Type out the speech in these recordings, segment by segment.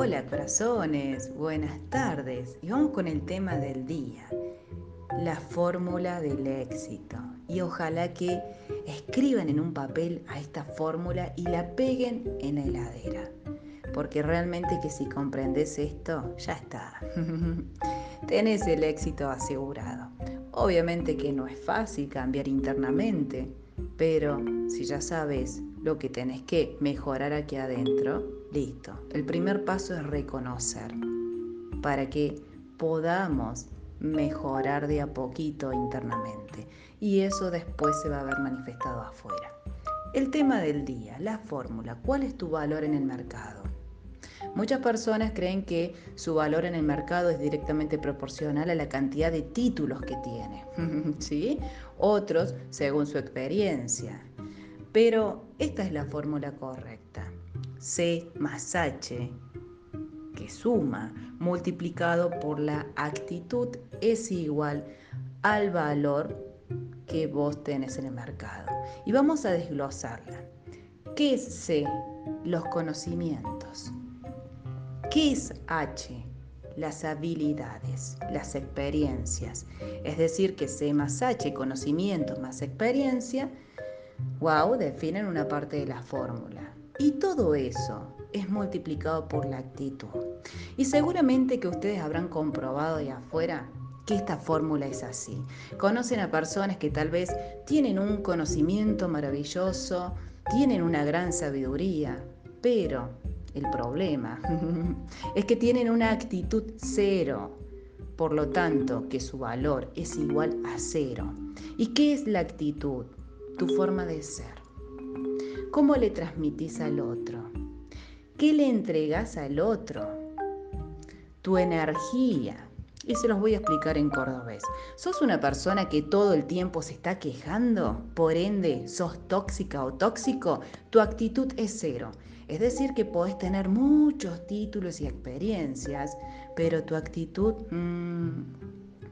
Hola corazones, buenas tardes. Y vamos con el tema del día, la fórmula del éxito. Y ojalá que escriban en un papel a esta fórmula y la peguen en la heladera. Porque realmente que si comprendes esto, ya está. Tenés el éxito asegurado. Obviamente que no es fácil cambiar internamente, pero si ya sabes lo que tenés que mejorar aquí adentro, listo. El primer paso es reconocer para que podamos mejorar de a poquito internamente y eso después se va a ver manifestado afuera. El tema del día, la fórmula, ¿cuál es tu valor en el mercado? Muchas personas creen que su valor en el mercado es directamente proporcional a la cantidad de títulos que tiene, ¿sí? Otros según su experiencia. Pero esta es la fórmula correcta. C más H, que suma, multiplicado por la actitud, es igual al valor que vos tenés en el mercado. Y vamos a desglosarla. ¿Qué es C? Los conocimientos. ¿Qué es H? Las habilidades, las experiencias. Es decir, que C más H, conocimientos más experiencia, wow, definen una parte de la fórmula. Y todo eso es multiplicado por la actitud. Y seguramente que ustedes habrán comprobado de afuera que esta fórmula es así. Conocen a personas que tal vez tienen un conocimiento maravilloso, tienen una gran sabiduría, pero el problema es que tienen una actitud cero. Por lo tanto, que su valor es igual a cero. ¿Y qué es la actitud? Tu forma de ser. ¿Cómo le transmitís al otro? ¿Qué le entregas al otro? Tu energía. Y se los voy a explicar en cordobés. ¿Sos una persona que todo el tiempo se está quejando? Por ende, ¿sos tóxica o tóxico? Tu actitud es cero. Es decir, que podés tener muchos títulos y experiencias, pero tu actitud... Mmm,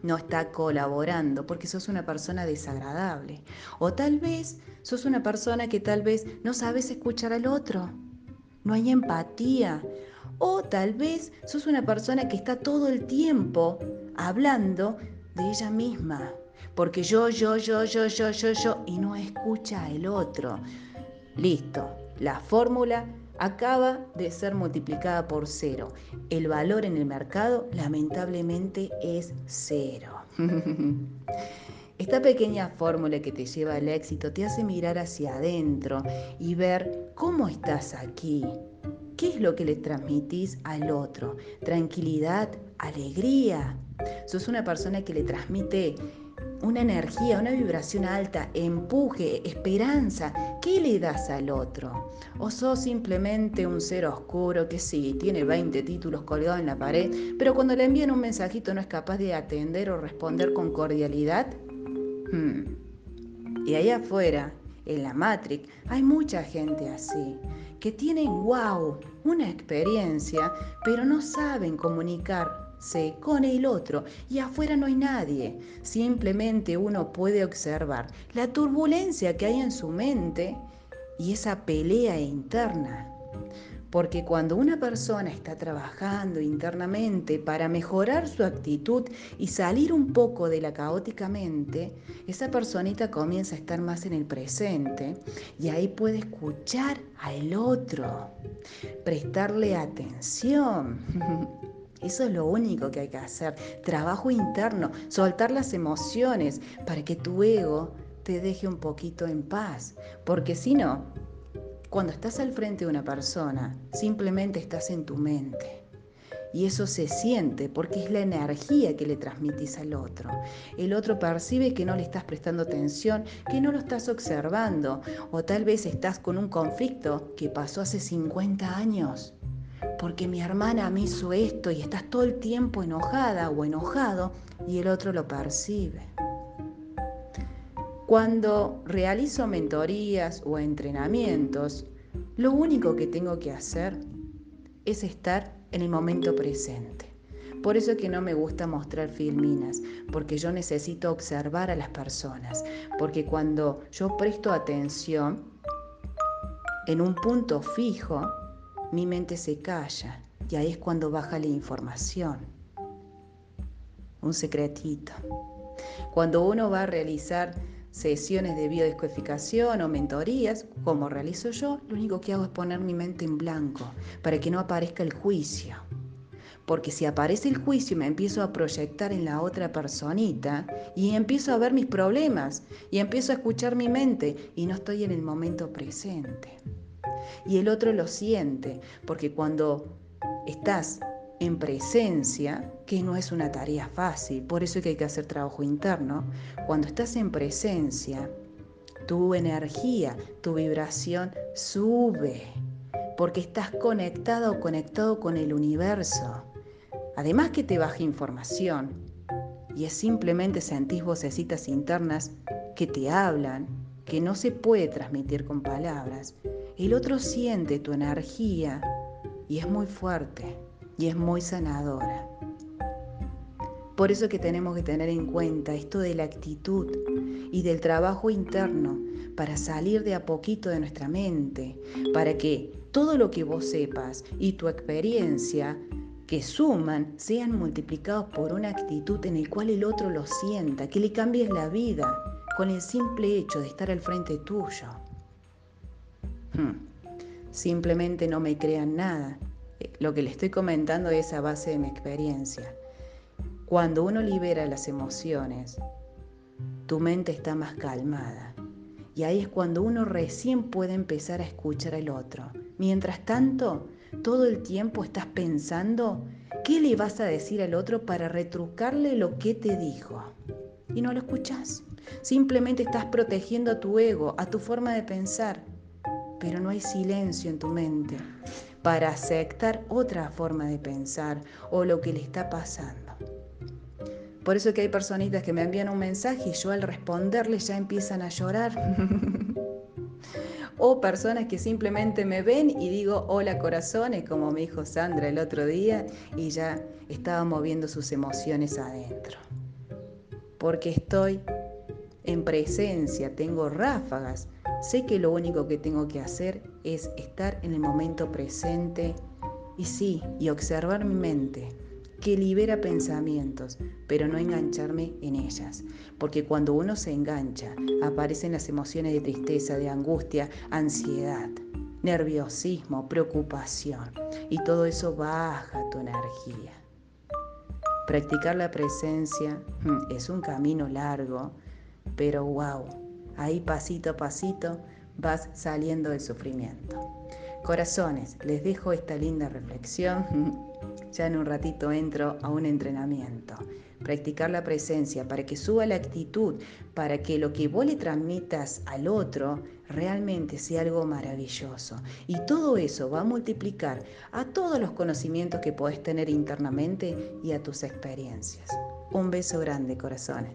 no está colaborando porque sos una persona desagradable. O tal vez sos una persona que tal vez no sabes escuchar al otro. No hay empatía. O tal vez sos una persona que está todo el tiempo hablando de ella misma. Porque yo, yo, yo, yo, yo, yo, yo, y no escucha al otro. Listo. La fórmula acaba de ser multiplicada por cero. El valor en el mercado lamentablemente es cero. Esta pequeña fórmula que te lleva al éxito te hace mirar hacia adentro y ver cómo estás aquí. ¿Qué es lo que le transmitís al otro? Tranquilidad, alegría. Sos una persona que le transmite una energía, una vibración alta, empuje, esperanza. ¿Qué le das al otro? ¿O sos simplemente un ser oscuro que sí, tiene 20 títulos colgados en la pared, pero cuando le envían un mensajito no es capaz de atender o responder con cordialidad? Hmm. Y ahí afuera, en la Matrix, hay mucha gente así, que tienen, wow, una experiencia, pero no saben comunicar con el otro y afuera no hay nadie. Simplemente uno puede observar la turbulencia que hay en su mente y esa pelea interna. Porque cuando una persona está trabajando internamente para mejorar su actitud y salir un poco de la caótica mente, esa personita comienza a estar más en el presente y ahí puede escuchar al otro, prestarle atención. Eso es lo único que hay que hacer. Trabajo interno, soltar las emociones para que tu ego te deje un poquito en paz. Porque si no, cuando estás al frente de una persona, simplemente estás en tu mente. Y eso se siente porque es la energía que le transmitís al otro. El otro percibe que no le estás prestando atención, que no lo estás observando, o tal vez estás con un conflicto que pasó hace 50 años porque mi hermana me hizo esto y estás todo el tiempo enojada o enojado y el otro lo percibe. Cuando realizo mentorías o entrenamientos, lo único que tengo que hacer es estar en el momento presente. Por eso es que no me gusta mostrar filminas, porque yo necesito observar a las personas, porque cuando yo presto atención en un punto fijo, mi mente se calla Y ahí es cuando baja la información. Un secretito. Cuando uno va a realizar sesiones de biodescodificación o mentorías, como realizo yo, lo único que hago es poner mi mente en blanco para que no aparezca el juicio. Porque si aparece el juicio me empiezo a proyectar en la otra personita y empiezo a ver mis problemas y empiezo a escuchar mi mente y no estoy en el momento presente. Y el otro lo siente, porque cuando estás en presencia, que no es una tarea fácil, por eso es que hay que hacer trabajo interno, cuando estás en presencia, tu energía, tu vibración sube, porque estás conectado o conectado con el universo. Además que te baja información y es simplemente sentís vocecitas internas que te hablan, que no se puede transmitir con palabras. El otro siente tu energía y es muy fuerte y es muy sanadora. Por eso que tenemos que tener en cuenta esto de la actitud y del trabajo interno para salir de a poquito de nuestra mente, para que todo lo que vos sepas y tu experiencia que suman sean multiplicados por una actitud en el cual el otro lo sienta, que le cambies la vida con el simple hecho de estar al frente tuyo. Hmm. Simplemente no me crean nada, lo que le estoy comentando es a base de mi experiencia. Cuando uno libera las emociones, tu mente está más calmada. Y ahí es cuando uno recién puede empezar a escuchar al otro. Mientras tanto, todo el tiempo estás pensando qué le vas a decir al otro para retrucarle lo que te dijo. Y no lo escuchas. Simplemente estás protegiendo a tu ego, a tu forma de pensar. Pero no hay silencio en tu mente para aceptar otra forma de pensar o lo que le está pasando. Por eso que hay personitas que me envían un mensaje y yo al responderle ya empiezan a llorar. o personas que simplemente me ven y digo hola corazones, como me dijo Sandra el otro día, y ya estaba moviendo sus emociones adentro. Porque estoy en presencia, tengo ráfagas Sé que lo único que tengo que hacer es estar en el momento presente y sí, y observar mi mente, que libera pensamientos, pero no engancharme en ellas. Porque cuando uno se engancha, aparecen las emociones de tristeza, de angustia, ansiedad, nerviosismo, preocupación. Y todo eso baja tu energía. Practicar la presencia mm, es un camino largo, pero wow, Ahí pasito a pasito vas saliendo del sufrimiento. Corazones, les dejo esta linda reflexión. Ya en un ratito entro a un entrenamiento. Practicar la presencia para que suba la actitud, para que lo que vos le transmitas al otro realmente sea algo maravilloso. Y todo eso va a multiplicar a todos los conocimientos que podés tener internamente y a tus experiencias. Un beso grande, corazones.